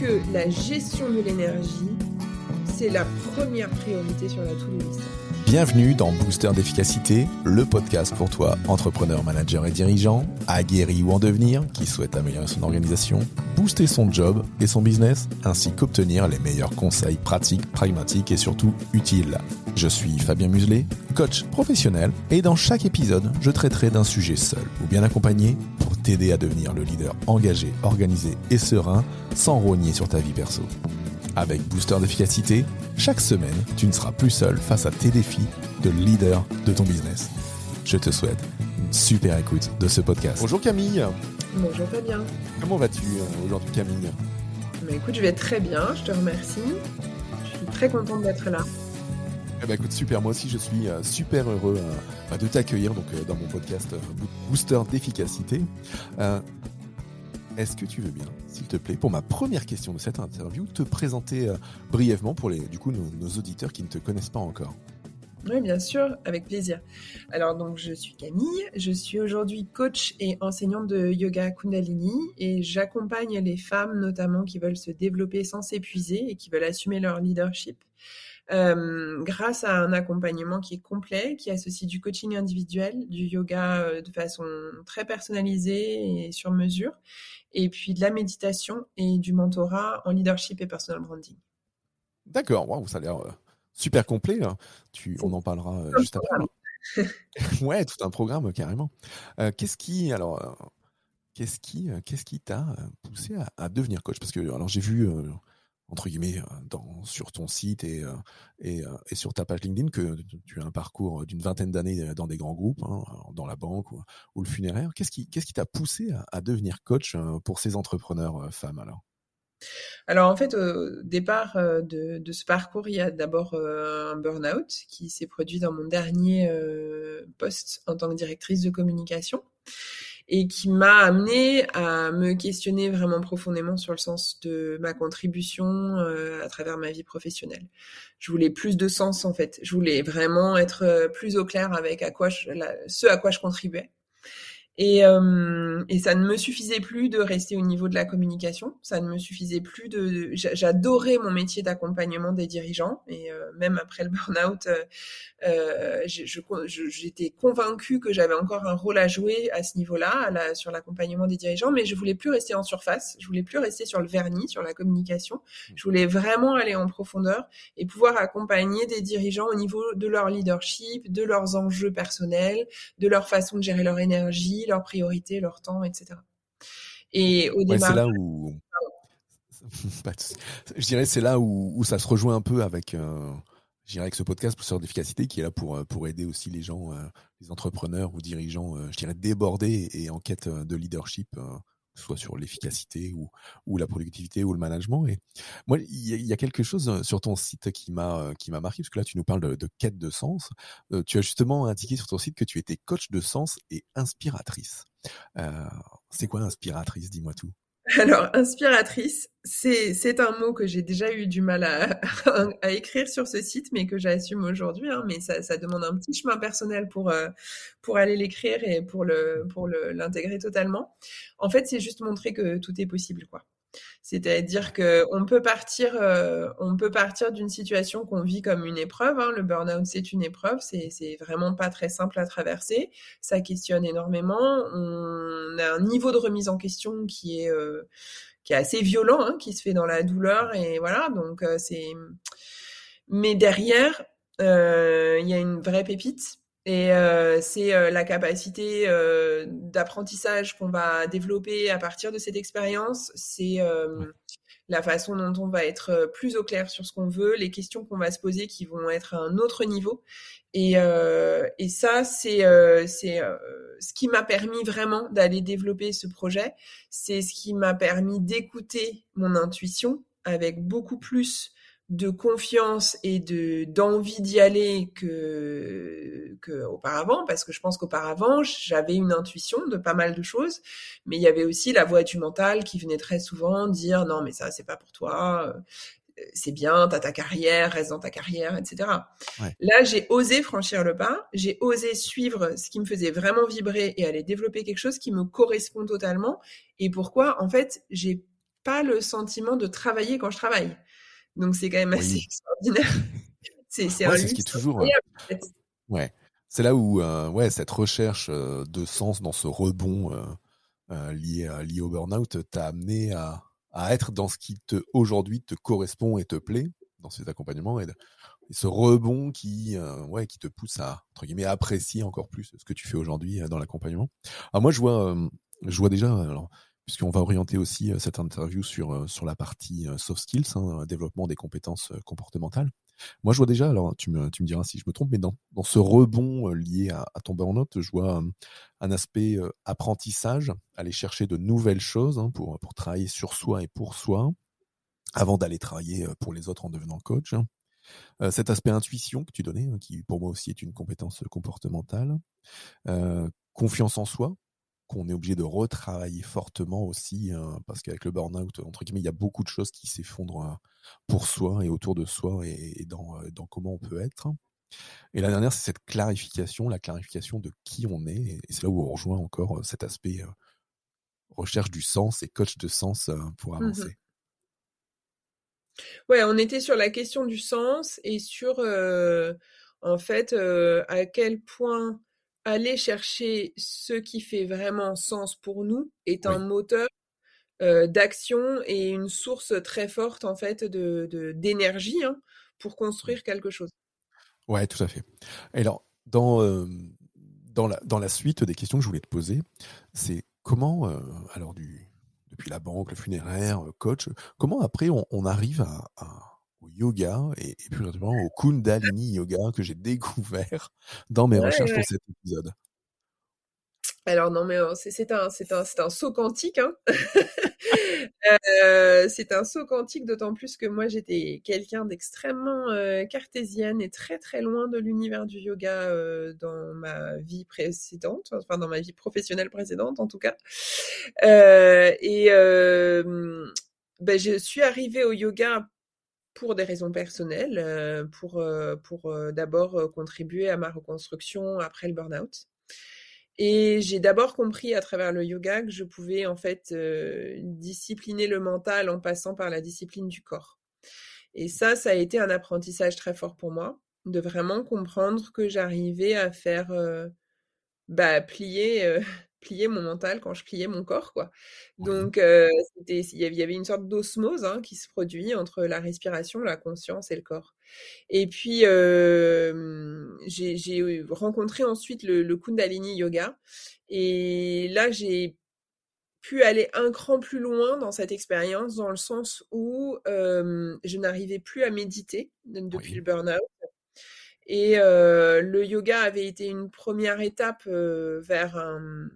que la gestion de l'énergie, c'est la première priorité sur la to-do. Bienvenue dans Booster d'efficacité, le podcast pour toi, entrepreneur, manager et dirigeant, aguerri ou en devenir, qui souhaite améliorer son organisation, booster son job et son business, ainsi qu'obtenir les meilleurs conseils pratiques, pragmatiques et surtout utiles. Je suis Fabien Muselet, coach professionnel, et dans chaque épisode, je traiterai d'un sujet seul ou bien accompagné pour t'aider à devenir le leader engagé, organisé et serein sans rogner sur ta vie perso. Avec Booster d'efficacité, chaque semaine, tu ne seras plus seul face à tes défis de leader de ton business. Je te souhaite une super écoute de ce podcast. Bonjour Camille. Bonjour Fabien. Comment vas-tu euh, aujourd'hui Camille? Bah, Écoute, je vais très bien, je te remercie. Je suis très contente d'être là. Eh ben, écoute, super, moi aussi je suis euh, super heureux euh, bah, de t'accueillir donc dans mon podcast Booster d'efficacité. Est-ce que tu veux bien, s'il te plaît, pour ma première question de cette interview, te présenter euh, brièvement pour les, du coup, nos, auditeurs qui ne te connaissent pas encore? Oui, bien sûr, avec plaisir. Alors, donc, je suis Camille, je suis aujourd'hui coach et enseignante de yoga Kundalini et j'accompagne les femmes notamment qui veulent se développer sans s'épuiser et qui veulent assumer leur leadership grâce à un accompagnement qui est complet, qui associe du coaching individuel, du yoga euh, de façon très personnalisée et sur mesure, et puis de la méditation et du mentorat en leadership et personal branding. D'accord, wow, ça a l'air euh, super complet. Hein. Tu, on en parlera juste après. ouais, tout un programme carrément. qu'est-ce qui, alors, qu'est-ce qui, qu'est-ce qui t'a poussé à, à, devenir coach? Parce que alors j'ai vu entre guillemets, euh, sur ton site et, euh, euh, et, sur ta page LinkedIn que tu as un parcours d'une vingtaine d'années dans des grands groupes, hein, dans la banque ou, le funéraire. Qu'est-ce qui qu'est-ce t'a poussé à, devenir coach pour ces entrepreneurs femmes alors? Alors en fait, au départ de, ce parcours, il y a d'abord un burn-out qui s'est produit dans mon dernier poste en tant que directrice de communication et qui m'a amené à me questionner vraiment profondément sur le sens de ma contribution euh, à travers ma vie professionnelle. Je voulais plus de sens en fait. Je voulais vraiment être euh, plus au clair avec à quoi ce à quoi je contribuais. Et, euh, et, ça ne me suffisait plus de rester au niveau de la communication. Ça ne me suffisait plus de. J'adorais mon métier d'accompagnement des dirigeants et euh, même après le burn-out, euh, euh j'étais convaincue que j'avais encore un rôle à jouer à ce niveau-là, la, sur l'accompagnement des dirigeants, mais je voulais plus rester en surface. Je voulais plus rester sur le vernis, sur la communication. Je voulais vraiment aller en profondeur et pouvoir accompagner des dirigeants au niveau de leur leadership, de leurs enjeux personnels, de leur façon de gérer leur énergie leurs priorités, leur temps, etc. Et au ouais, c'est là où je dirais c'est là où, ça se rejoint un peu avec euh, je dirais ce podcast Pousseur d'efficacité qui est là pour euh, pour aider aussi les gens euh, les entrepreneurs ou dirigeants je dirais débordés et en quête de leadership soit sur l'efficacité ou, la productivité ou le management. Et moi, il y, a quelque chose euh, sur ton site qui m'a euh, qui m'a marqué parce que là, tu nous parles de, quête de sens. Euh, tu as justement indiqué sur ton site que tu étais coach de sens et inspiratrice. c'est quoi inspiratrice? Dis-moi tout. Alors, inspiratrice, c'est un mot que j'ai déjà eu du mal à, écrire sur ce site, mais que j'assume aujourd'hui. Hein, mais ça, demande un petit chemin personnel pour, euh, pour aller l'écrire et pour le, pour le, totalement. En fait, c'est juste montrer que tout est possible, quoi. C'est-à-dire que on peut partir, euh, on peut partir d'une situation qu'on vit comme une épreuve. Hein. Le burn-out, c'est une épreuve, c'est, c'est vraiment pas très simple à traverser. Ça questionne énormément. On a un niveau de remise en question qui est euh, assez violent, hein, qui se fait dans la douleur et voilà. Donc euh, c'est. Mais derrière, il y a une vraie pépite et euh, c'est euh, la capacité euh, d'apprentissage qu'on va développer à partir de cette expérience. C'est la façon dont on va être plus au clair sur ce qu'on veut, les questions qu'on va se poser qui vont être à un autre niveau. Et, et ça, c'est c'est ce qui m'a permis vraiment d'aller développer ce projet. C'est ce qui m'a permis d'écouter mon intuition avec beaucoup plus de confiance et de d'envie d'y aller que que auparavant parce que je pense qu'auparavant j'avais une intuition de pas mal de choses mais il y avait aussi la voix du mental qui venait très souvent dire non mais ça c'est pas pour toi c'est bien, t'as ta carrière, reste dans ta carrière, etc. Là, j'ai osé franchir le pas, j'ai osé suivre ce qui me faisait vraiment vibrer et aller développer quelque chose qui me correspond totalement. Et pourquoi, en fait, j'ai pas le sentiment de travailler quand je travaille. Donc c'est quand même assez extraordinaire. c'est c'est ce qui est toujours. Euh, ouais. C'est là où euh, ouais cette recherche euh, de sens dans ce rebond lié lié au burn-out t'a amené à, à être dans ce qui te aujourd'hui te correspond et te plaît dans ces accompagnements et, ce rebond qui ouais qui te pousse à entre guillemets apprécier encore plus ce que tu fais aujourd'hui dans l'accompagnement. Alors moi je vois je vois déjà alors puisqu'on va orienter aussi euh, cette interview sur euh, sur la partie euh, soft skills, hein, développement des compétences comportementales. Moi, je vois déjà, alors tu me, tu me diras si je me trompe, mais dans, dans ce rebond lié à, à ton burn-out, je vois un aspect apprentissage, aller chercher de nouvelles choses hein, pour, pour travailler sur soi et pour soi, avant d'aller travailler pour les autres en devenant coach. Hein. cet aspect intuition que tu donnais, qui pour moi aussi est une compétence comportementale, confiance en soi, qu'on est obligé de retravailler fortement aussi, hein, parce qu'avec le burn-out, entre guillemets, il y a beaucoup de choses qui s'effondrent hein, pour soi et autour de soi et, dans, euh, dans, comment on peut être. Et la dernière, c'est cette clarification, la clarification de qui on est, et c'est là où on rejoint encore euh, cet aspect euh, recherche du sens et coach de sens pour mmh avancer. Ouais, on était sur la question du sens et sur en fait à quel point aller chercher ce qui fait vraiment sens pour nous est un moteur d'action et une source très forte en fait de d'énergie hein, pour construire quelque chose. Ouais, tout à fait. Et alors dans dans la dans la suite des questions que je voulais te poser, c'est comment alors du depuis la banque, le funéraire, coach, comment après on, arrive à yoga et, plus exactement au Kundalini Yoga que j'ai découvert dans mes recherches pour cet épisode. Alors non mais c'est un c'est un c'est un saut quantique hein. euh, c'est un saut quantique d'autant plus que moi j'étais quelqu'un d'extrêmement euh, cartésienne et très très loin de l'univers du yoga euh, dans ma vie précédente enfin dans ma vie professionnelle précédente en tout cas et ben, je suis arrivée au yoga pour des raisons personnelles, euh, pour, euh, euh, d'abord contribuer à ma reconstruction après le burn-out. Et j'ai d'abord compris à travers le yoga que je pouvais en fait discipliner le mental en passant par la discipline du corps. Et ça, ça a été un apprentissage très fort pour moi, de vraiment comprendre que j'arrivais à faire bah, plier plier mon mental quand je pliais mon corps, quoi. Donc, c'était, il y avait une sorte d'osmose hein, qui se produit entre la respiration, la conscience et le corps. Et puis, j'ai rencontré ensuite le, Kundalini Yoga. Et là, j'ai pu aller un cran plus loin dans cette expérience, dans le sens où je n'arrivais plus à méditer depuis le burn-out. Et le yoga avait été une première étape vers un,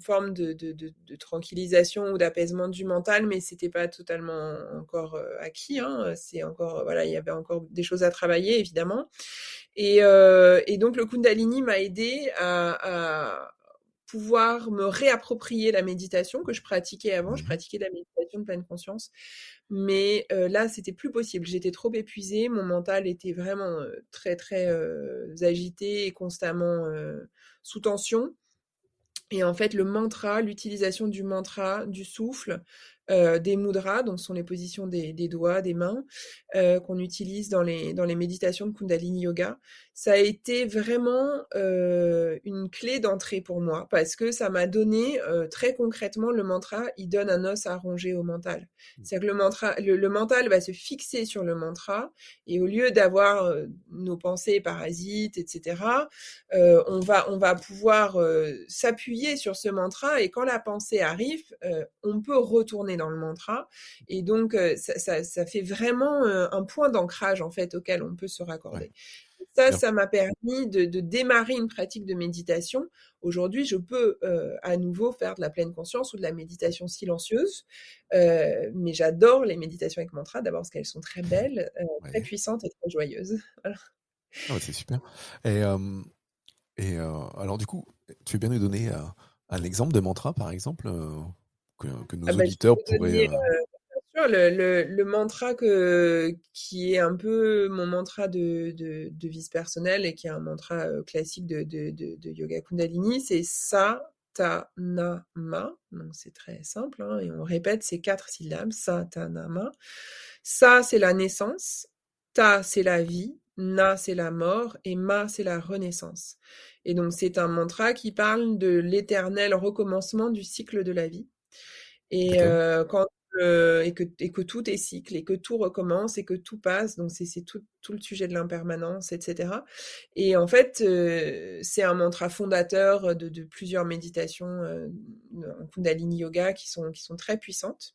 forme de, de, de, tranquillisation ou d'apaisement du mental, mais c'était pas totalement encore euh, acquis. Hein. C'est encore voilà, il y avait encore des choses à travailler évidemment. Et, euh, et donc le Kundalini m'a aidé à, à, pouvoir me réapproprier la méditation que je pratiquais avant. Je mmh pratiquais la méditation de pleine conscience, mais euh, là c'était plus possible. J'étais trop épuisée, mon mental était vraiment très très agité et constamment sous tension. Et en fait, le mantra, l'utilisation du mantra, du souffle, des mudras, donc sont les positions des, doigts, des mains, euh, qu'on utilise dans les, dans les méditations de Kundalini Yoga. Ça a été vraiment euh, une clé d'entrée pour moi parce que ça m'a donné très concrètement le mantra, il donne un os à ronger au mental. Mmh. C'est-à-dire que le, mantra, le, mental va se fixer sur le mantra et au lieu d'avoir nos pensées parasites, etc., on, va, on va pouvoir s'appuyer sur ce mantra et quand la pensée arrive, on peut retourner dans le mantra. Et donc, ça, ça, fait vraiment un point d'ancrage, en fait, auquel on peut se raccorder. ça, ça m'a permis de, de, démarrer une pratique de méditation. Aujourd'hui, je peux euh, à nouveau faire de la pleine conscience ou de la méditation silencieuse, euh, mais j'adore les méditations avec mantra d'abord parce qu'elles sont très belles, euh, très puissantes et très joyeuses. Voilà. Ah c'est super. Et, euh, et alors du coup, tu veux bien nous donner un exemple de mantra, par exemple, que, que, nos ah bah, auditeurs pourraient le, le, mantra que, qui est un peu mon mantra de, de, personnelle et qui est un mantra euh, classique de, Yoga Kundalini, c'est Sa, Ta, Na, Ma. Donc c'est très simple hein, et on répète ces quatre syllabes. Sa, Ta, Na, Ma. Sa, c'est la naissance. Ta, c'est la vie. Na, c'est la mort. Et Ma, c'est la renaissance. Et donc c'est un mantra qui parle de l'éternel recommencement du cycle de la vie. Et euh, quand et, que, et que tout est cycle et que tout recommence et que tout passe. Donc c'est tout, tout, le sujet de l'impermanence, etc. Et en fait, euh, c'est un mantra fondateur de, de plusieurs méditations en Kundalini Yoga qui sont, qui sont très puissantes.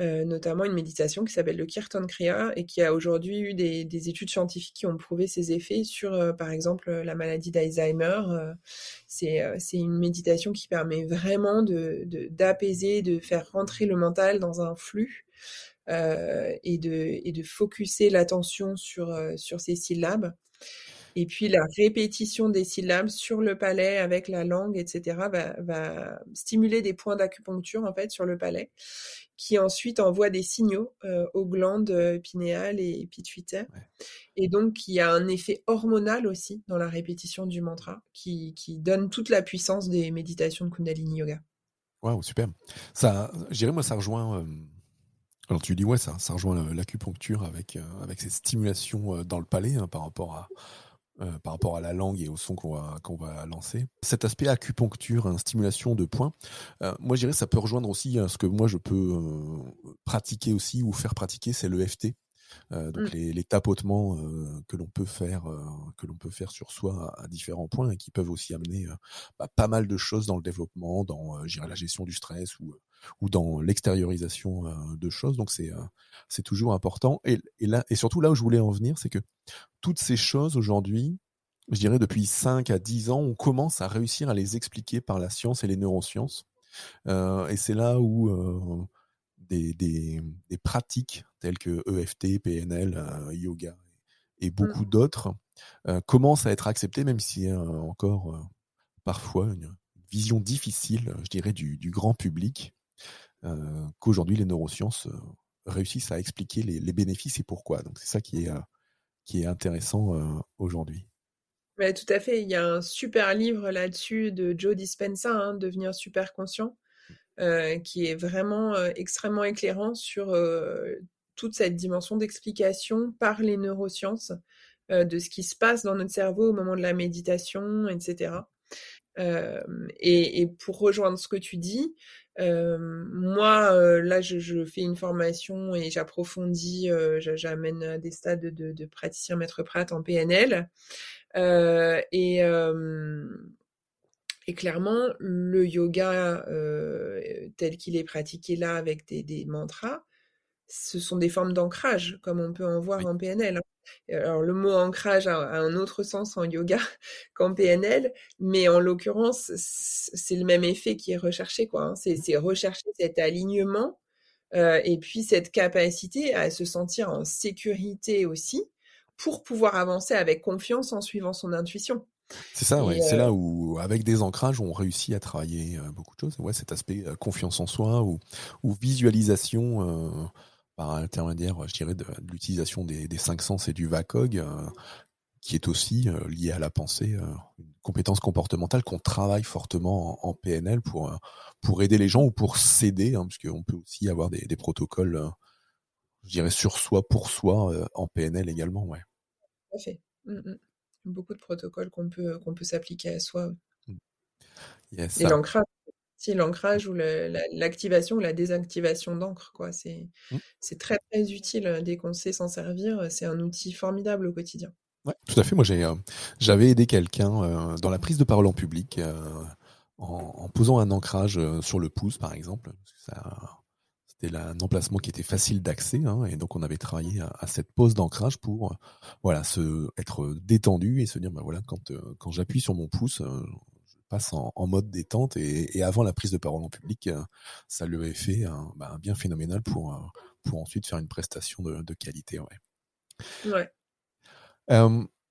Euh, notamment une méditation qui s'appelle le Kirtan Kriya et qui a aujourd'hui eu des, des, études scientifiques qui ont prouvé ses effets sur, euh, par exemple, la maladie d'Alzheimer. Euh, c'est une méditation qui permet vraiment d'apaiser, de, de, faire rentrer le mental dans un flux et, de, et de focuser l'attention sur, sur ces syllabes. Et puis la répétition des syllabes sur le palais avec la langue, etc., va, va stimuler des points d'acupuncture en fait sur le palais, qui ensuite envoient des signaux euh, aux glandes euh, pinéales et pituitaires. Et donc il y a un effet hormonal aussi dans la répétition du mantra, qui, qui donne toute la puissance des méditations de Kundalini Yoga. Waouh, super. Ça, je dirais moi, ça rejoint. Euh, alors tu dis ouais, ça, ça rejoint l'acupuncture avec avec cette stimulation dans le palais hein, par rapport à euh, par rapport à la langue et au son qu'on va, qu'on va lancer. Cet aspect acupuncture, hein, stimulation de points, euh, moi je dirais ça peut rejoindre aussi hein, ce que moi je peux euh, pratiquer aussi ou faire pratiquer, c'est le FT. donc mmh. les, les, tapotements que l'on peut faire que l'on peut faire sur soi à, différents points et qui peuvent aussi amener bah, pas mal de choses dans le développement, dans la gestion du stress ou ou dans l'extériorisation euh, de choses. Donc c'est euh, c'est toujours important. Et, et, là et surtout là où je voulais en venir, c'est que toutes ces choses aujourd'hui, je dirais depuis 5 à 10 ans, on commence à réussir à les expliquer par la science et les neurosciences. Euh, et c'est là où euh, des, des, des, pratiques telles que EFT, PNL, euh, yoga et beaucoup mmh. d'autres commencent à être acceptées, même si y a encore parfois une vision difficile, je dirais, du, du grand public. Euh, qu'aujourd'hui les neurosciences euh, réussissent à expliquer les, les, bénéfices et pourquoi. Donc c'est ça qui est, euh, qui est intéressant aujourd'hui. Ouais, tout à fait. Il y a un super livre là-dessus de Joe Dispenza, hein, Devenir super conscient, euh, qui est vraiment euh, extrêmement éclairant sur euh, toute cette dimension d'explication par les neurosciences de ce qui se passe dans notre cerveau au moment de la méditation, etc. Et, et, pour rejoindre ce que tu dis, euh, moi, euh, là, je, je, fais une formation et j'approfondis, j'amène des stades de, de praticien maître prate en PNL. et, et clairement, le yoga tel qu'il est pratiqué là avec des, des mantras, ce sont des formes d'ancrage, comme on peut en voir en PNL. Hein. Alors, le mot ancrage a, un autre sens en yoga qu'en PNL, mais en l'occurrence, c'est le même effet qui est recherché, quoi. Hein. C'est rechercher cet alignement euh, et puis cette capacité à se sentir en sécurité aussi pour pouvoir avancer avec confiance en suivant son intuition. C'est ça, ouais. C'est là euh où, avec des ancrages, on réussit à travailler euh, beaucoup de choses. Ouais, cet aspect euh, confiance en soi ou, ou visualisation par intermédiaire, je dirais, de, l'utilisation des, des, cinq sens et du VACOG, euh, qui est aussi euh, lié à la pensée, euh, une compétence comportementale qu'on travaille fortement en, en, PNL pour pour aider les gens ou pour s'aider, hein, puisqu'on peut aussi avoir des, des protocoles, je dirais, sur soi, pour soi, en PNL également, ouais. Tout à fait. Mmh, mmh. Beaucoup de protocoles qu'on peut qu'on peut s'appliquer à soi. Mmh. Yes, et l'ancrage si l'ancrage ou l'activation ou la désactivation d'encre, quoi. C'est mmh. c'est très très utile euh, dès qu'on sait s'en servir. Euh, c'est un outil formidable au quotidien. Ouais, tout à fait. Moi, euh, j'avais aidé quelqu'un dans la prise de parole en public en, en, posant un ancrage sur le pouce, par exemple. c'était un emplacement qui était facile d'accès, hein, et donc on avait travaillé à, cette pose d'ancrage pour, voilà, se être détendu et se dire, bah voilà, quand quand j'appuie sur mon pouce, passe en, mode détente, et, avant la prise de parole en public, ça lui avait fait un, bah, bien phénoménal pour pour ensuite faire une prestation de, de qualité, ouais. Ouais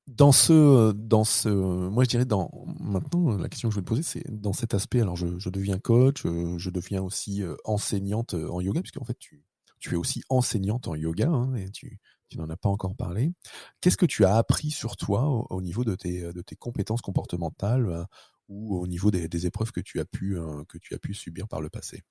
dans ce, dans ce, moi je dirais dans maintenant la question que je vais te poser, c'est dans cet aspect. Alors je, je deviens coach, euh, je deviens aussi euh, enseignante euh, en yoga, puisqu'en fait tu, tu es aussi enseignante en yoga hein, et tu, tu n'en as pas encore parlé. Qu'est-ce que tu as appris sur toi au, niveau de tes, de tes compétences comportementales ou au niveau des, épreuves que tu as pu, que tu as pu subir par le passé?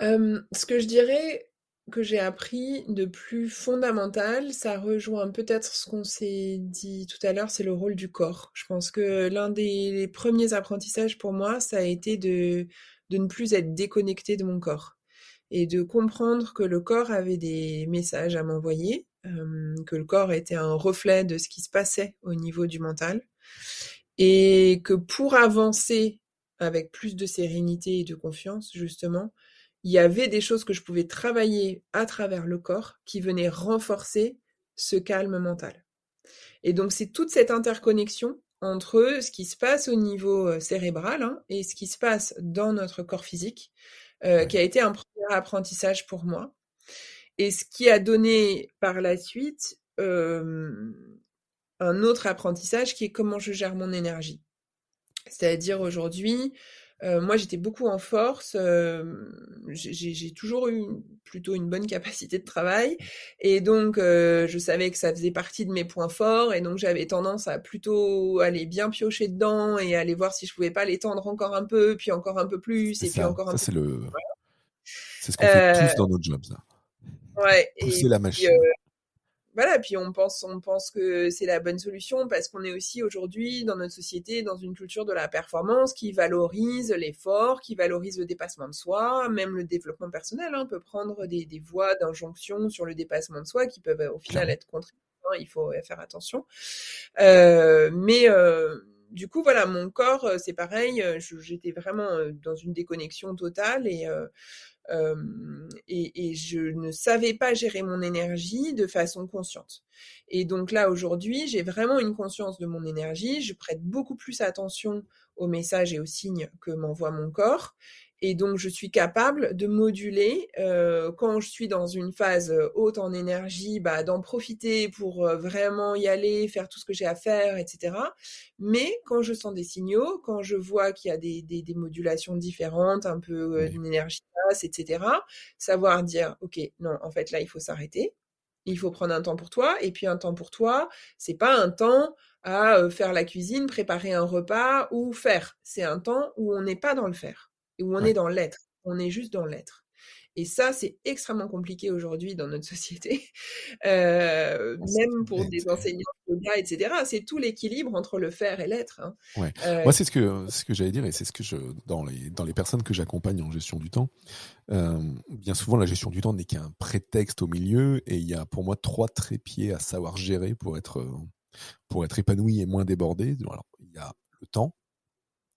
Ce que je dirais, que j'ai appris de plus fondamental, ça rejoint peut-être ce qu'on s'est dit tout à l'heure, c'est le rôle du corps. Je pense que l'un des premiers apprentissages pour moi, ça a été de, ne plus être déconnecté de mon corps et de comprendre que le corps avait des messages à m'envoyer, euh, que le corps était un reflet de ce qui se passait au niveau du mental et que pour avancer avec plus de sérénité et de confiance, justement, il y avait des choses que je pouvais travailler à travers le corps qui venaient renforcer ce calme mental. Et donc c'est toute cette interconnexion entre ce qui se passe au niveau euh, cérébral hein, et ce qui se passe dans notre corps physique euh, qui a été un premier apprentissage pour moi. Et ce qui a donné par la suite euh, un autre apprentissage qui est comment je gère mon énergie. C'est-à-dire aujourd'hui, euh, moi, j'étais beaucoup en force. Euh, j'ai toujours eu plutôt une bonne capacité de travail. Et donc, euh, je savais que ça faisait partie de mes points forts. Et donc, j'avais tendance à plutôt aller bien piocher dedans et aller voir si je pouvais pas l'étendre encore un peu, puis encore un peu plus, et puis encore un ça, peu c'est le... C'est ce qu'on fait tous dans nos jobs. Ouais. Pousser la machine voilà, puis on pense, on pense que c'est la bonne solution parce qu'on est aussi aujourd'hui dans notre société dans une culture de la performance qui valorise l'effort, qui valorise le dépassement de soi, même le développement personnel hein, peut prendre des, des voies d'injonction sur le dépassement de soi qui peuvent au final être contre hein, il faut faire attention. Euh, mais euh, du coup, voilà, mon corps, euh, c'est pareil. J'étais vraiment dans une déconnexion totale et et, et, je ne savais pas gérer mon énergie de façon consciente. Et donc là, aujourd'hui, j'ai vraiment une conscience de mon énergie. Je prête beaucoup plus attention aux messages et aux signes que m'envoie mon corps. Et donc, je suis capable de moduler euh, quand je suis dans une phase haute en énergie, bah, d'en profiter pour euh, vraiment y aller, faire tout ce que j'ai à faire, etc. Mais quand je sens des signaux, quand je vois qu'il y a des, des, des, modulations différentes, un peu euh, d'une énergie basse, etc., savoir dire, OK, non, en fait, là, il faut s'arrêter. Il faut prendre un temps pour toi. Et puis, un temps pour toi, c'est pas un temps à euh, faire la cuisine, préparer un repas ou faire. C'est un temps où on n'est pas dans le faire où on est dans l'être. On est juste dans l'être. Et ça, c'est extrêmement compliqué aujourd'hui dans notre société, euh, même pour des enseignants de yoga, etc. C'est tout l'équilibre entre le faire et l'être. Hein. Ouais. Euh, Moi, c'est ce que ce que j'allais dire, et c'est ce que je dans les dans les personnes que j'accompagne en gestion du temps. Euh, bien souvent, la gestion du temps n'est qu'un prétexte au milieu, et il y a pour moi trois trépieds à savoir gérer pour être pour être épanoui et moins débordé. Alors, il y a le temps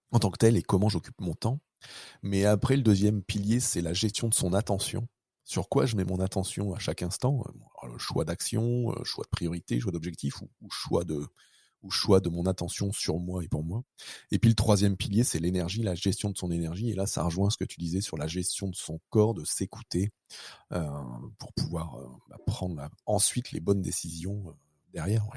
en tant que tel et comment j'occupe mon temps. Mais après, le deuxième pilier, c'est la gestion de son attention. Sur quoi je mets mon attention à chaque instant? Le choix d'action, euh, choix de priorité, choix d'objectif ou, choix de mon attention sur moi et pour moi. Et puis le troisième pilier, c'est l'énergie, la gestion de son énergie. Et là, ça rejoint ce que tu disais sur la gestion de son corps, de s'écouter euh, pour pouvoir euh, bah, prendre ensuite les bonnes décisions derrière.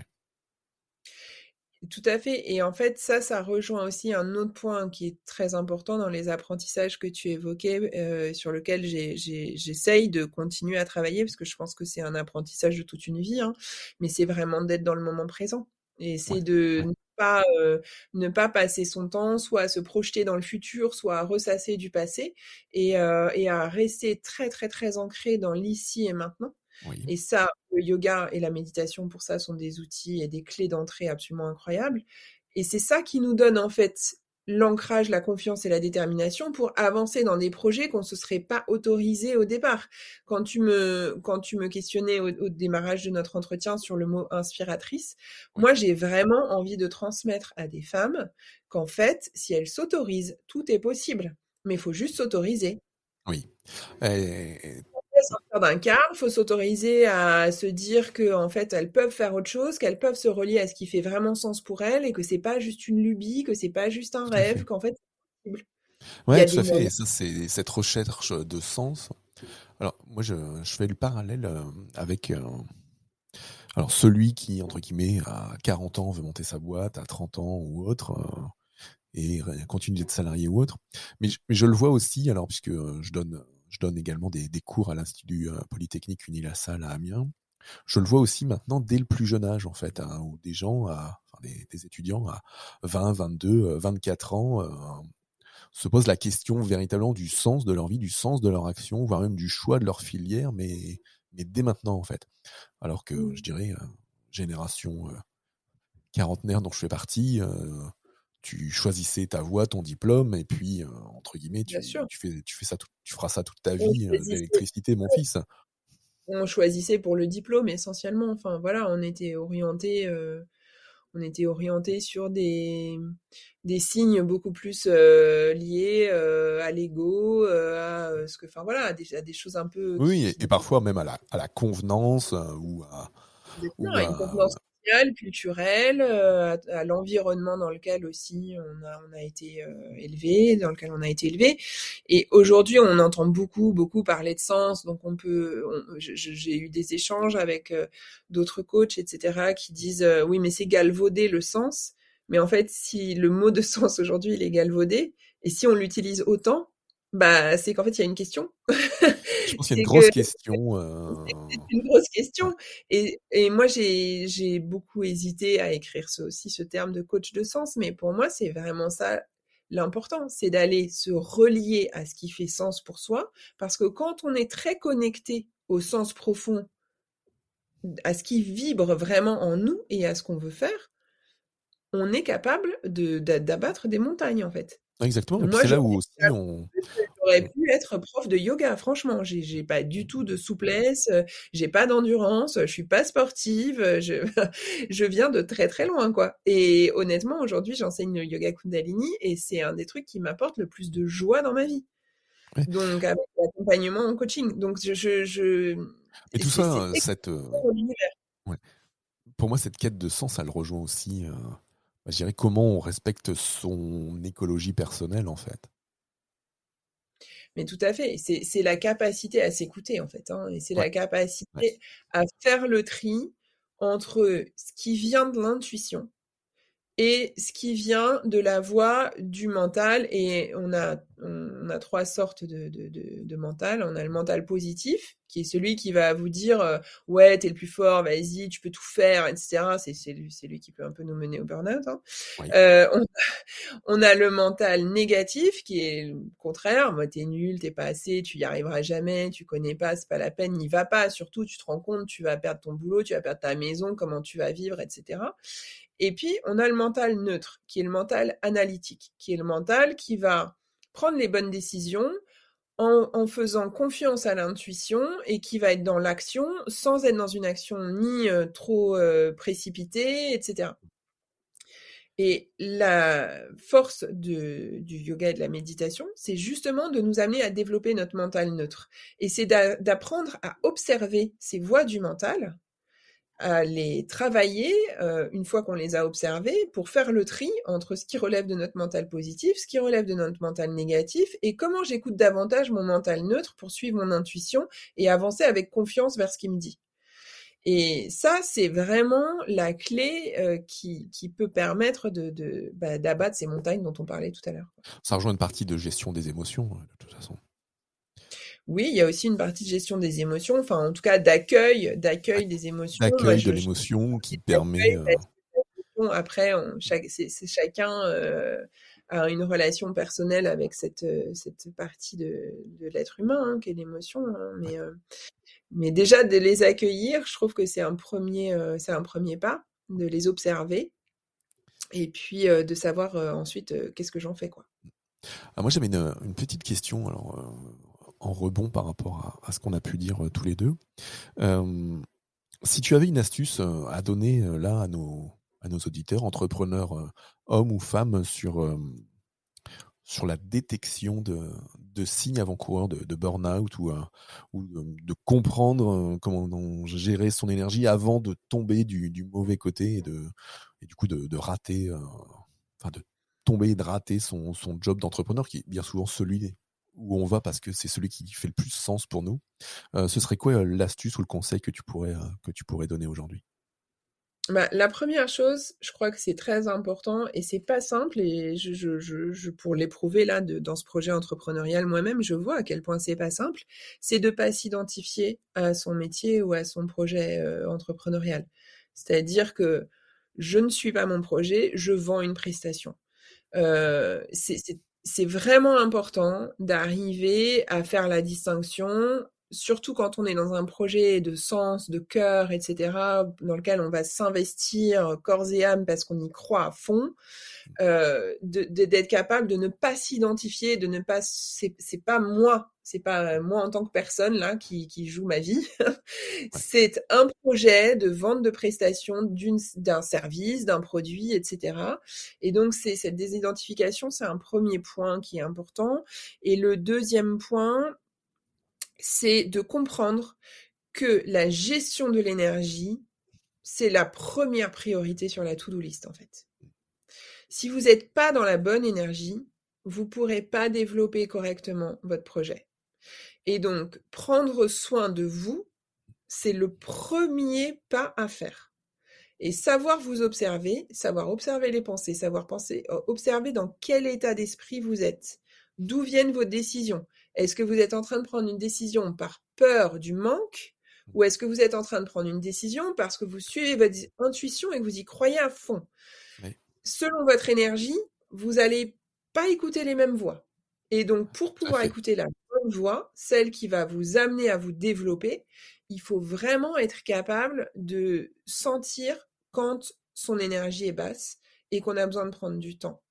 Tout à fait. Et en fait, ça, ça rejoint aussi un autre point qui est très important dans les apprentissages que tu évoquais, euh, sur lequel j'essaye de continuer à travailler, parce que je pense que c'est un apprentissage de toute une vie, hein, mais c'est vraiment d'être dans le moment présent. Et c'est de ne pas euh, ne pas passer son temps soit à se projeter dans le futur, soit à ressasser du passé, et, euh, et à rester très très très ancré dans l'ici et maintenant. Et ça, le yoga et la méditation, pour ça, sont des outils et des clés d'entrée absolument incroyables. Et c'est ça qui nous donne, en fait, l'ancrage, la confiance et la détermination pour avancer dans des projets qu'on ne se serait pas autorisé au départ. Quand tu me, quand tu me questionnais au, démarrage de notre entretien sur le mot inspiratrice, moi, j'ai vraiment envie de transmettre à des femmes qu'en fait, si elles s'autorisent, tout est possible. Mais il faut juste s'autoriser. Oui. Sortir d'un cadre, il faut s'autoriser à se dire que en fait elles peuvent faire autre chose, qu'elles peuvent se relier à ce qui fait vraiment sens pour elles et que c'est pas juste une lubie, que c'est pas juste un rêve, qu'en fait c'est possible. Ouais, tout à fait. Et ça, c'est cette recherche de sens. Alors, moi, je, je fais le parallèle euh, avec euh, alors celui qui, entre guillemets, à 40 ans veut monter sa boîte, à 30 ans ou autre, euh, et continuer d'être salarié ou autre. Mais je, je, le vois aussi, alors puisque je donne, je donne également des, des cours à l'Institut Polytechnique Unilassal à Amiens, je le vois aussi maintenant dès le plus jeune âge, en fait, hein, où des gens, à, enfin, des, des, étudiants à 20, 22, 24 ans, se posent la question véritablement du sens de leur vie, du sens de leur action, voire même du choix de leur filière, mais, mais dès maintenant en fait. Alors que mmh. je dirais, euh, génération euh, quarantenaire dont je fais partie, euh, tu choisissais ta voie, ton diplôme, et puis entre guillemets, tu, tu, fais, tu fais ça, tu feras ça toute ta vie, l'électricité, mon fils. On choisissait pour le diplôme essentiellement. Enfin voilà, on était orienté on était orienté sur des, des signes beaucoup plus euh, liés euh, à l'ego, euh, à ce que, enfin voilà, à des, choses un peu. Oui, et, parfois même à la, à la convenance ou à. Ou à... une convenance culturel, euh, à, l'environnement dans lequel aussi on a, on a été euh, élevé, dans lequel on a été élevé. Et aujourd'hui, on entend beaucoup, beaucoup parler de sens. Donc, on peut, j'ai eu des échanges avec euh, d'autres coachs, etc., qui disent oui, mais c'est galvaudé le sens. Mais en fait, si le mot de sens aujourd'hui il est galvaudé, et si on l'utilise autant, bah, c'est qu'en fait, il y a une question. Je pense qu'il y a une grosse question. Euh... C'est une grosse question. Et, et moi, j'ai beaucoup hésité à écrire aussi ce terme de coach de sens, mais pour moi, c'est vraiment ça l'important, c'est d'aller se relier à ce qui fait sens pour soi, parce que quand on est très connecté au sens profond, à ce qui vibre vraiment en nous et à ce qu'on veut faire, on est capable d'abattre des montagnes, en fait. Exactement. C'est là où aussi on. J'aurais pu être prof de yoga, franchement. J'ai pas du tout de souplesse, euh, j'ai pas d'endurance, je suis pas sportive, euh, je, je viens de très très loin, quoi. Et honnêtement, aujourd'hui, j'enseigne le yoga Kundalini et c'est un des trucs qui m'apporte le plus de joie dans ma vie. Donc, avec l'accompagnement en coaching. Donc, je. je, je... Et tout ça, cette. Euh, ouais. Pour moi, cette quête de sens, elle rejoint aussi. Je dirais comment on respecte son écologie personnelle en fait. Mais tout à fait, c'est la capacité à s'écouter en fait, hein, et c'est la capacité à faire le tri entre ce qui vient de l'intuition et ce qui vient de la voix du mental. Et on a, on a trois sortes de, de, de, mental. On a le mental positif, qui est celui qui va vous dire euh, ouais t'es le plus fort, vas-y, tu peux tout faire, etc. C'est lui, lui qui peut un peu nous mener au burn-out. Hein. Euh, on, on, a le mental négatif, qui est le contraire. Moi t'es nul, t'es pas assez, tu y arriveras jamais, tu connais pas, c'est pas la peine, n'y va pas. Surtout tu te rends compte, tu vas perdre ton boulot, tu vas perdre ta maison, comment tu vas vivre, etc. Et puis, on a le mental neutre, qui est le mental analytique, qui est le mental qui va prendre les bonnes décisions en, faisant confiance à l'intuition et qui va être dans l'action sans être dans une action ni euh, trop euh, précipitée, etc. Et la force du yoga et de la méditation, c'est justement de nous amener à développer notre mental neutre. Et c'est d'apprendre à observer ces voies du mental à les travailler euh, une fois qu'on les a observés pour faire le tri entre ce qui relève de notre mental positif, ce qui relève de notre mental négatif et comment j'écoute davantage mon mental neutre pour suivre mon intuition et avancer avec confiance vers ce qu'il me dit. Et ça, c'est vraiment la clé euh, qui, qui, peut permettre de, bah, d'abattre ces montagnes dont on parlait tout à l'heure. Ça rejoint une partie de gestion des émotions, de toute façon. Oui, il y a aussi une partie de gestion des émotions, enfin en tout cas d'accueil, d'accueil des émotions. D'accueil de l'émotion qui permet. Euh, après, c'est, chacun euh, a une relation personnelle avec cette, euh, cette partie de, de l'être humain, hein, qu'est l'émotion. Hein, mais, mais déjà de les accueillir, je trouve que c'est un premier, c'est un premier pas, de les observer et puis de savoir ensuite qu'est-ce que j'en fais quoi. Ah, moi j'avais une, une, petite question. Alors en rebond par rapport à, ce qu'on a pu dire euh, tous les deux. Euh, si tu avais une astuce euh, à donner là à nos, auditeurs, entrepreneurs, hommes ou femmes, sur, la détection de, signes avant-coureurs de, burn-out ou, de, comprendre comment gérer son énergie avant de tomber du, mauvais côté et, du coup de, de rater, enfin de tomber et de rater son, son job d'entrepreneur qui est bien souvent celui où on va parce que c'est celui qui fait le plus sens pour nous. ce serait quoi l'astuce ou le conseil que tu pourrais, que tu pourrais donner aujourd'hui? Bah, la première chose, je crois que c'est très important et c'est pas simple et pour l'éprouver là dans ce projet entrepreneurial moi-même, je vois à quel point c'est pas simple, c'est de pas s'identifier à son métier ou à son projet euh, entrepreneurial. C'est-à-dire que je ne suis pas mon projet, je vends une prestation. Euh, c'est vraiment important d'arriver à faire la distinction surtout quand on est dans un projet de sens, de cœur, etc., dans lequel on va s'investir corps et âme parce qu'on y croit à fond, euh, d'être capable de ne pas s'identifier, de ne pas, c'est pas moi, c'est pas moi en tant que personne là qui, qui joue ma vie. c'est un projet de vente de prestations d'un service, d'un produit, etc. Et donc c'est cette désidentification, c'est un premier point qui est important. Et le deuxième point, c'est de comprendre que la gestion de l'énergie, c'est la première priorité sur la to-do list en fait. Si vous n'êtes pas dans la bonne énergie, vous ne pourrez pas développer correctement votre projet. Et donc, prendre soin de vous, c'est le premier pas à faire. Et savoir vous observer, savoir observer les pensées, savoir penser, euh, observer dans quel état d'esprit vous êtes, d'où viennent vos décisions, est-ce que vous êtes en train de prendre une décision par peur du manque ou est-ce que vous êtes en train de prendre une décision parce que vous suivez votre intuition et que vous y croyez à fond? Selon votre énergie, vous n'allez pas écouter les mêmes voix. Et donc, pour pouvoir écouter la bonne voix, celle qui va vous amener à vous développer, il faut vraiment être capable de sentir quand son énergie est basse et qu'on a besoin de prendre du temps.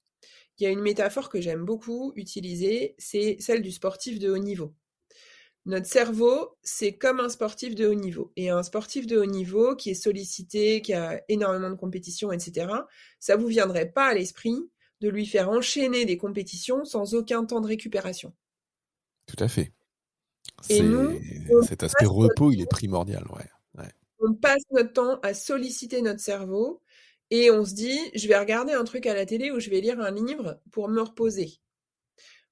Il y a une métaphore que j'aime beaucoup utiliser, c'est celle du sportif de haut niveau. Notre cerveau, c'est comme un sportif de haut niveau. Et un sportif de haut niveau qui est sollicité, qui a énormément de compétitions, etc., ça vous viendrait pas à l'esprit de lui faire enchaîner des compétitions sans aucun temps de récupération. Tout à fait. Et nous, cet aspect repos, il est primordial. Ouais. On passe notre temps à solliciter notre cerveau et on se dit, je vais regarder un truc à la télé ou je vais lire un livre pour me reposer.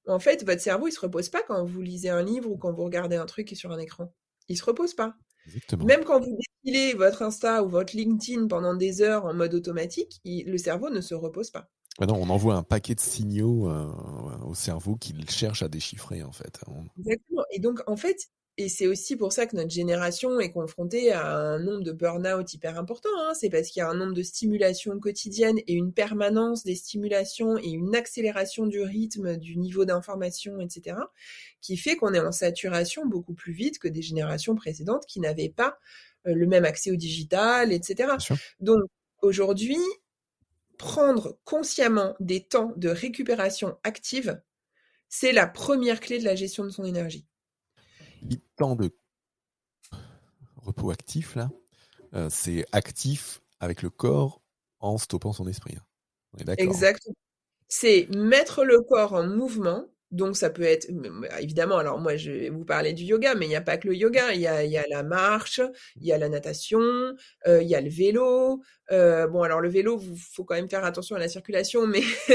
En fait, votre cerveau, il se repose pas quand vous lisez un livre ou quand vous regardez un truc sur un écran. Il se repose pas. Même quand vous défilez votre Insta ou votre LinkedIn pendant des heures en mode automatique, le cerveau ne se repose pas. Ah non, on envoie un paquet de signaux euh, au cerveau qu'il cherche à déchiffrer en fait. Exactement. Et donc en fait, et c'est aussi pour ça que notre génération est confrontée à un nombre de burn-out hyper important. Hein. C'est parce qu'il y a un nombre de stimulations quotidiennes et une permanence des stimulations et une accélération du rythme, du niveau d'information, etc., qui fait qu'on est en saturation beaucoup plus vite que des générations précédentes qui n'avaient pas euh, le même accès au digital, etc. Donc aujourd'hui, prendre consciemment des temps de récupération active, c'est la première clé de la gestion de son énergie temps de repos actif, là, euh, c'est actif avec le corps en stoppant son esprit. Hein. Exactement. C'est mettre le corps en mouvement. Donc ça peut être, évidemment, alors moi je vais vous parler du yoga, mais il n'y a pas que le yoga, il y a, la marche, il y a la natation, euh, il y a le vélo. Euh, bon alors le vélo, il faut quand même faire attention à la circulation, mais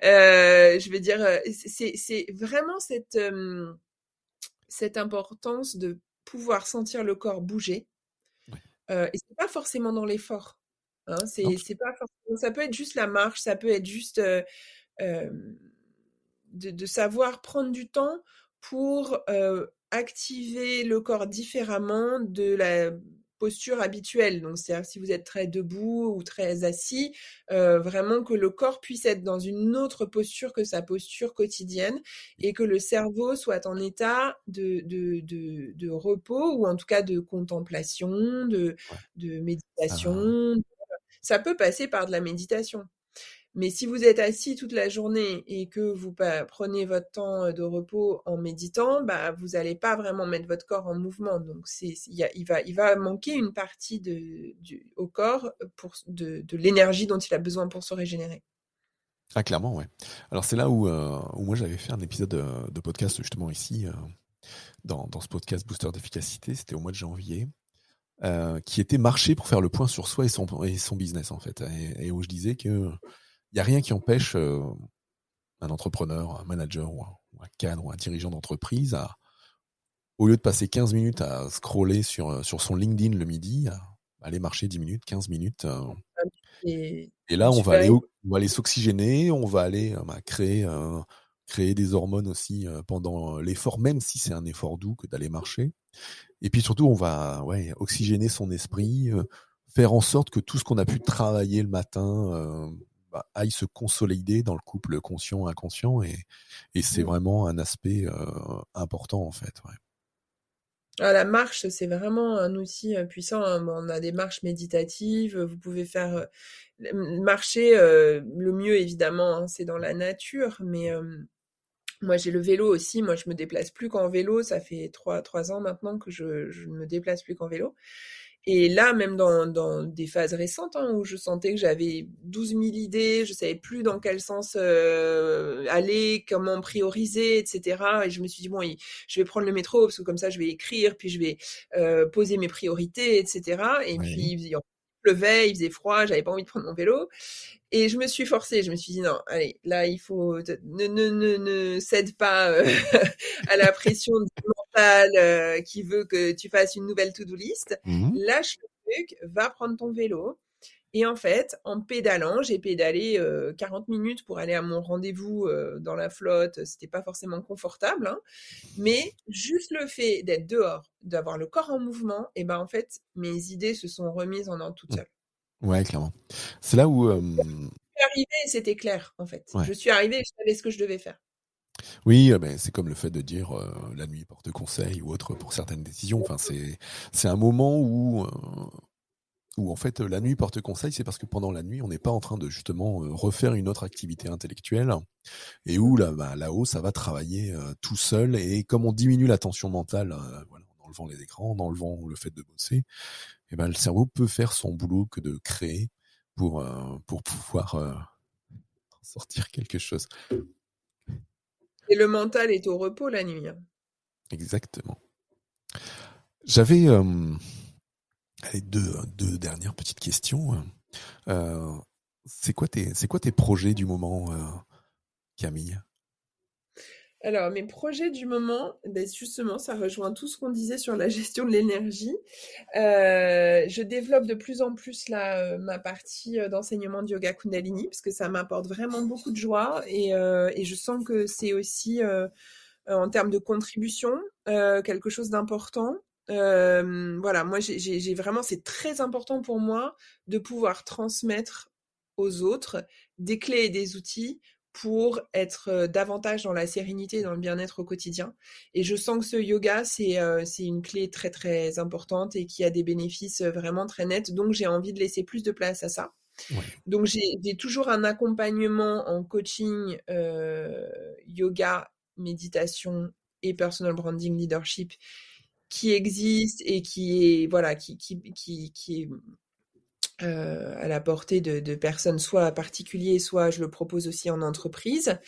je veux dire, c'est vraiment cette cette importance de pouvoir sentir le corps bouger. Euh, et c'est pas forcément dans l'effort. Hein, c'est, pas ça peut être juste la marche, ça peut être juste euh, de, de, savoir prendre du temps pour activer le corps différemment de la posture habituelle. Donc, c'est-à-dire si vous êtes très debout ou très assis, euh, vraiment que le corps puisse être dans une autre posture que sa posture quotidienne et que le cerveau soit en état de, de, de, repos ou en tout cas de contemplation, de, de méditation. Ça peut passer par de la méditation. Mais si vous êtes assis toute la journée et que vous prenez votre temps de repos en méditant, bah, vous n'allez pas vraiment mettre votre corps en mouvement. Donc, c'est, il, va, il va manquer une partie de, du, au corps pour, de, de l'énergie dont il a besoin pour se régénérer. Ah, clairement, ouais. Alors, c'est là où, où moi j'avais fait un épisode de, podcast justement ici, dans, dans, ce podcast Booster d'efficacité, c'était au mois de janvier. qui était marché pour faire le point sur soi et son, et son business en fait, et, où je disais que il y a rien qui empêche un entrepreneur, un manager ou un, un cadre ou un dirigeant d'entreprise à, au lieu de passer 15 minutes à scroller sur, euh, sur son LinkedIn le midi, à aller marcher 10 minutes, 15 minutes. Euh. Et, là, on va, aller, on va aller s'oxygéner, on va aller euh, bah, créer, créer des hormones aussi pendant l'effort, même si c'est un effort doux que d'aller marcher. Et puis surtout, on va ouais, oxygéner son esprit, faire en sorte que tout ce qu'on a pu travailler le matin bah, aille se consolider dans le couple conscient-inconscient et, et c'est mmh. vraiment un aspect euh, important en fait. Ouais. Ah, la marche, c'est vraiment un outil euh, puissant. Hein. On a des marches méditatives. Vous pouvez faire euh, marcher. le mieux, évidemment, hein, c'est dans la nature. Mais moi, j'ai le vélo aussi. Moi, je me déplace plus qu'en vélo. Ça fait trois, trois ans maintenant que je, je ne me déplace plus qu'en vélo. Et là, même dans, dans des phases récentes, hein, où je sentais que j'avais 12 000 idées, je savais plus dans quel sens euh, aller, comment prioriser, etc. Et je me suis dit, bon, je vais prendre le métro, parce que comme ça, je vais écrire, puis je vais euh, poser mes priorités, etc. Et puis, il pleuvait, il faisait froid, j'avais pas envie de prendre mon vélo. Et je me suis forcée, je me suis dit non, allez, là il faut ne ne ne, ne cède pas euh, à la pression du euh, qui veut que tu fasses une nouvelle to-do list. Mmh Lâche le truc, va prendre ton vélo. Et en fait, en pédalant, j'ai pédalé 40 euh, minutes pour aller à mon rendez-vous dans la flotte. C'était pas forcément confortable, hein. mais juste le fait d'être dehors, d'avoir le corps en mouvement, et ben en fait, mes idées se sont remises en ordre toutes seules. Ouais, clairement. C'est là où. Je suis arrivée c'était clair, en fait. Je suis arrivée et je savais ce que je devais faire. Oui, ben, c'est comme le fait de dire la nuit porte conseil ou autre pour certaines décisions. Enfin, c'est un moment où où en fait la nuit porte conseil, c'est parce que pendant la nuit, on n'est pas en train de justement refaire une autre activité intellectuelle et où là, bah, là-haut, ça va travailler tout seul et comme on diminue la tension mentale, en enlevant les écrans, en enlevant le fait de bosser, eh ben, le cerveau peut faire son boulot que de créer pour, euh, pour pouvoir euh, sortir quelque chose. Et le mental est au repos la nuit. Hein. Exactement. J'avais euh, deux, dernières petites questions. c'est quoi, tes, quoi tes projets du moment, Camille? Alors, mes projets du moment, ben justement, ça rejoint tout ce qu'on disait sur la gestion de l'énergie. Euh, je développe de plus en plus euh, ma partie euh, d'enseignement de yoga Kundalini, parce que ça m'apporte vraiment beaucoup de joie et, et je sens que c'est aussi, en termes de contribution, quelque chose d'important. voilà, moi, j'ai vraiment, c'est très important pour moi de pouvoir transmettre aux autres des clés et des outils pour être davantage dans la sérénité, dans le bien-être au quotidien. Et je sens que ce yoga, c'est c'est une clé très très importante et qui a des bénéfices vraiment très nets. Donc j'ai envie de laisser plus de place à ça. Donc j'ai toujours un accompagnement en coaching, yoga, méditation et personal branding leadership qui existe et qui est voilà qui qui, qui, qui est euh, à la portée de, personnes soit particuliers, soit je le propose aussi en entreprise.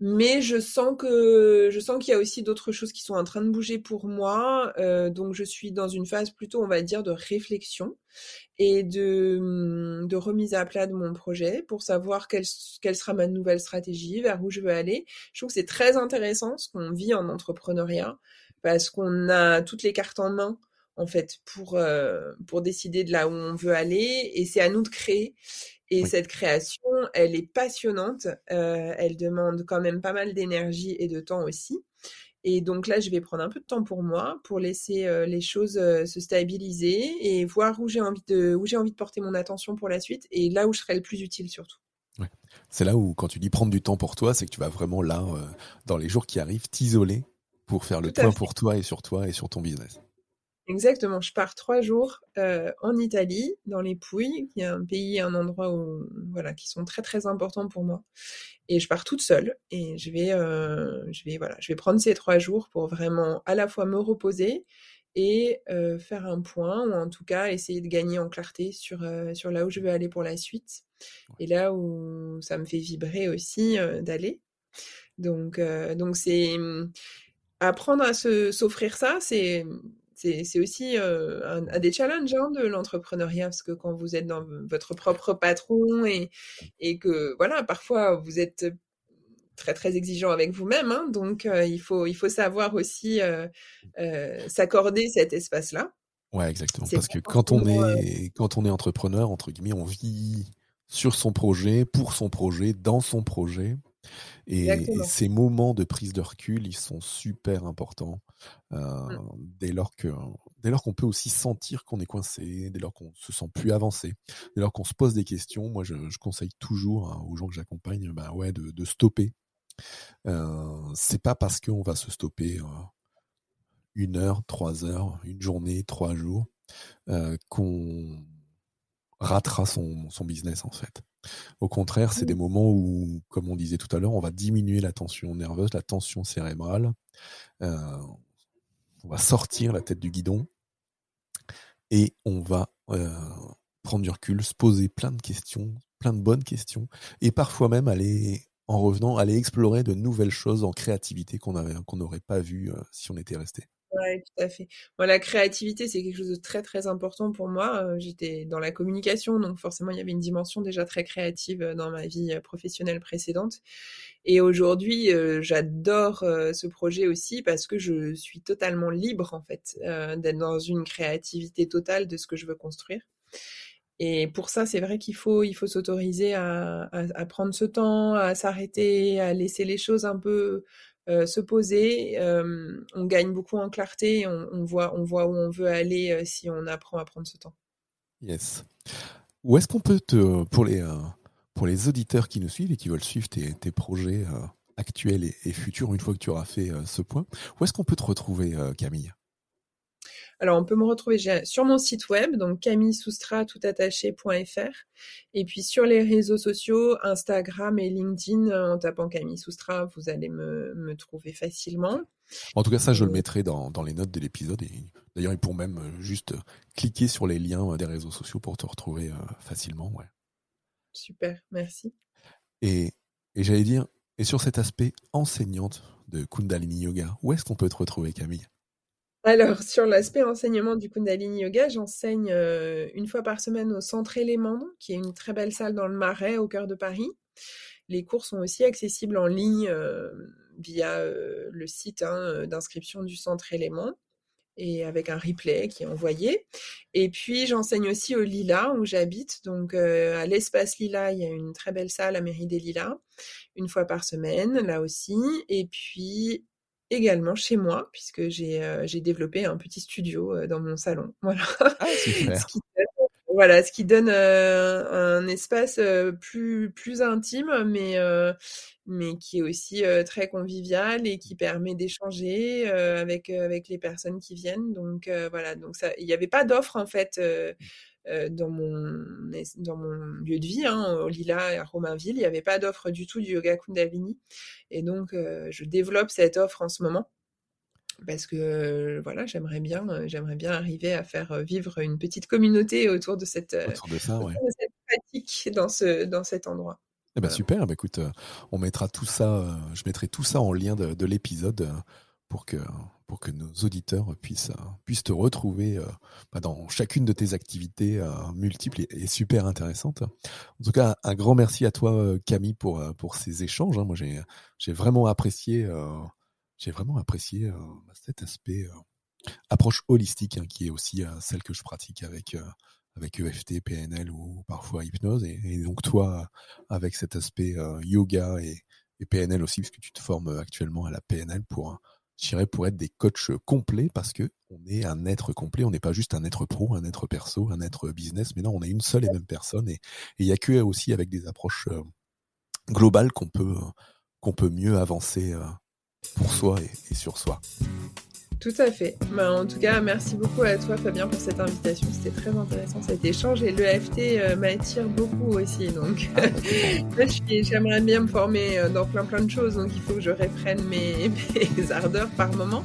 Mais je sens que je sens qu'il y a aussi d'autres choses qui sont en train de bouger pour moi. Euh, donc je suis dans une phase plutôt, on va dire, de réflexion et de, de remise à plat de mon projet pour savoir quelle, quelle sera ma nouvelle stratégie, vers où je veux aller. Je trouve que c'est très intéressant ce qu'on vit en entrepreneuriat parce qu'on a toutes les cartes en main en fait, pour, euh, pour décider de là où on veut aller. Et c'est à nous de créer. Et cette création, elle est passionnante. Euh, elle demande quand même pas mal d'énergie et de temps aussi. Et donc là, je vais prendre un peu de temps pour moi, pour laisser euh, les choses se stabiliser et voir où j'ai envie de, où j'ai envie de porter mon attention pour la suite et là où je serai le plus utile surtout. C'est là où, quand tu dis prendre du temps pour toi, c'est que tu vas vraiment là, dans les jours qui arrivent, t'isoler pour faire le point pour toi et sur toi et sur ton business. Exactement, je pars trois jours euh, en Italie, dans les Pouilles, qui est un pays, un endroit où, voilà, qui sont très très importants pour moi. Et je pars toute seule et je vais, euh, je vais, voilà, je vais prendre ces trois jours pour vraiment à la fois me reposer et faire un point ou en tout cas essayer de gagner en clarté sur, sur là où je veux aller pour la suite et là où ça me fait vibrer aussi d'aller. Donc donc c'est mmh, apprendre à s'offrir ça, c'est c'est aussi un, des challenges hein, de l'entrepreneuriat parce que quand vous êtes dans votre propre patron et, et que voilà parfois vous êtes très très exigeant avec vous-même. Hein, donc euh, il faut il faut savoir aussi euh, s'accorder cet espace-là. Ouais, exactement. Parce que quand on est quand on est entrepreneur entre guillemets, on vit sur son projet, pour son projet, dans son projet. Et, ces moments de prise de recul, ils sont super importants. Mmh. Dès lors que dès lors qu'on peut aussi sentir qu'on est coincé, dès lors qu'on se sent plus avancé, dès lors qu'on se pose des questions, moi je, conseille toujours hein, aux gens que j'accompagne, bah ouais, de, de stopper, euh, c'est pas parce qu'on va se stopper euh, une heure, trois heures, une journée, trois jours, euh, qu'on ratera son, son, business en fait. Au contraire, c'est des moments où, comme on disait tout à l'heure, on va diminuer la tension nerveuse, la tension cérébrale. on va sortir la tête du guidon et on va prendre du recul, se poser plein de questions, plein de bonnes questions, et parfois même aller en revenant, aller explorer de nouvelles choses en créativité qu'on n'aurait pas vu euh, si on était resté. Oui, tout à fait. La créativité, c'est quelque chose de très très important pour moi. J'étais dans la communication, donc forcément, il y avait une dimension déjà très créative dans ma vie professionnelle précédente. Et aujourd'hui, j'adore ce projet aussi parce que je suis totalement libre en fait d'être dans une créativité totale de ce que je veux construire. Et pour ça, c'est vrai qu'il faut, il faut s'autoriser à, prendre ce temps, à s'arrêter, à laisser les choses un peu euh, se poser. Euh, on gagne beaucoup en clarté, on, voit, on voit où on veut aller euh, si on apprend à prendre ce temps. Yes. Où est-ce qu'on peut te, pour les, pour les auditeurs qui nous suivent et qui veulent suivre tes, tes projets actuels et, et, futurs, une fois que tu auras fait ce point, où est-ce qu'on peut te retrouver, Camille? Alors, on peut me retrouver sur mon site web, donc camillesoustra.toutattaché.fr. Et puis sur les réseaux sociaux, Instagram et LinkedIn, en tapant Camille Soustra, vous allez me, trouver facilement. En tout cas, ça, je le mettrai dans, les notes de l'épisode. d'ailleurs, ils pourront même euh, juste cliquer sur les liens euh, des réseaux sociaux pour te retrouver euh, facilement. Ouais. Super, merci. Et, et j'allais dire, et sur cet aspect enseignante de Kundalini Yoga, où est-ce qu'on peut te retrouver, Camille? Alors, sur l'aspect enseignement du Kundalini Yoga, j'enseigne euh, une fois par semaine au Centre Élément, qui est une très belle salle dans le Marais, au cœur de Paris. Les cours sont aussi accessibles en ligne euh, via euh, le site hein, d'inscription du Centre Élément et avec un replay qui est envoyé. Et puis j'enseigne aussi au Lila où j'habite. Donc à l'espace Lila, il y a une très belle salle à Mairie des Lilas, une fois par semaine, là aussi. Et puis également chez moi, puisque j'ai euh, développé un petit studio euh, dans mon salon. Voilà. Ah, ce qui, voilà, ce qui donne euh, un espace plus, plus intime, mais, mais qui est aussi très convivial et qui permet d'échanger avec, avec les personnes qui viennent. Donc voilà, donc ça, il n'y avait pas d'offre en fait dans, mon, dans mon lieu de vie, hein, au Lila à Romainville, il n'y avait pas d'offre du tout du yoga Kundalini. Et donc, euh, je développe cette offre en ce moment parce que voilà, j'aimerais bien, j'aimerais bien arriver à faire vivre une petite communauté autour de cette, pratique dans ce dans cet endroit. Eh ben super, bah écoute, on mettra tout ça, je mettrai tout ça en lien de, de l'épisode pour que pour que nos auditeurs puissent puissent te retrouver euh, bah, dans chacune de tes activités euh, multiples et, super intéressantes. En tout cas, un grand merci à toi euh, Camille pour pour ces échanges. Hein. Moi, j'ai vraiment apprécié j'ai vraiment apprécié bah, cet aspect approche holistique hein, qui est aussi celle que je pratique avec avec EFT, PNL ou parfois hypnose et, donc toi avec cet aspect yoga et, et PNL aussi puisque tu te formes actuellement à la PNL pour j'irais pour être des coachs complets parce que on est un être complet, on n'est pas juste un être pro, un être perso, un être business, mais non, on est une seule et même personne et il y a que aussi avec des approches euh, globales qu'on peut qu'on peut mieux avancer euh, pour soi et, sur soi. Tout à fait. Ben, en tout cas, merci beaucoup à toi, Fabien, pour cette invitation. C'était très intéressant cet échange et l'EFT euh, m'attire beaucoup aussi. Donc, ah, j'aimerais bien me former euh, dans plein plein de choses. Donc, il faut que je réfrène mes, mes ardeurs par moment.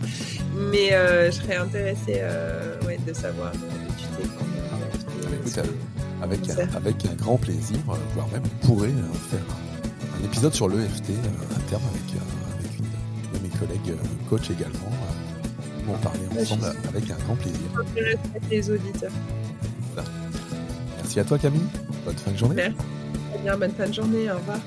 Mais euh, je serais intéressée ouais, de savoir tu t'es formé avec, avec un grand plaisir, voire même on pourrait faire un épisode sur l'EFT à terme avec, avec une de mes collègues coach également en parler ensemble avec un grand plaisir. les auditeurs. Merci à toi Camille. Bonne fin de journée. Merci. Bien, bonne fin de journée. Au revoir.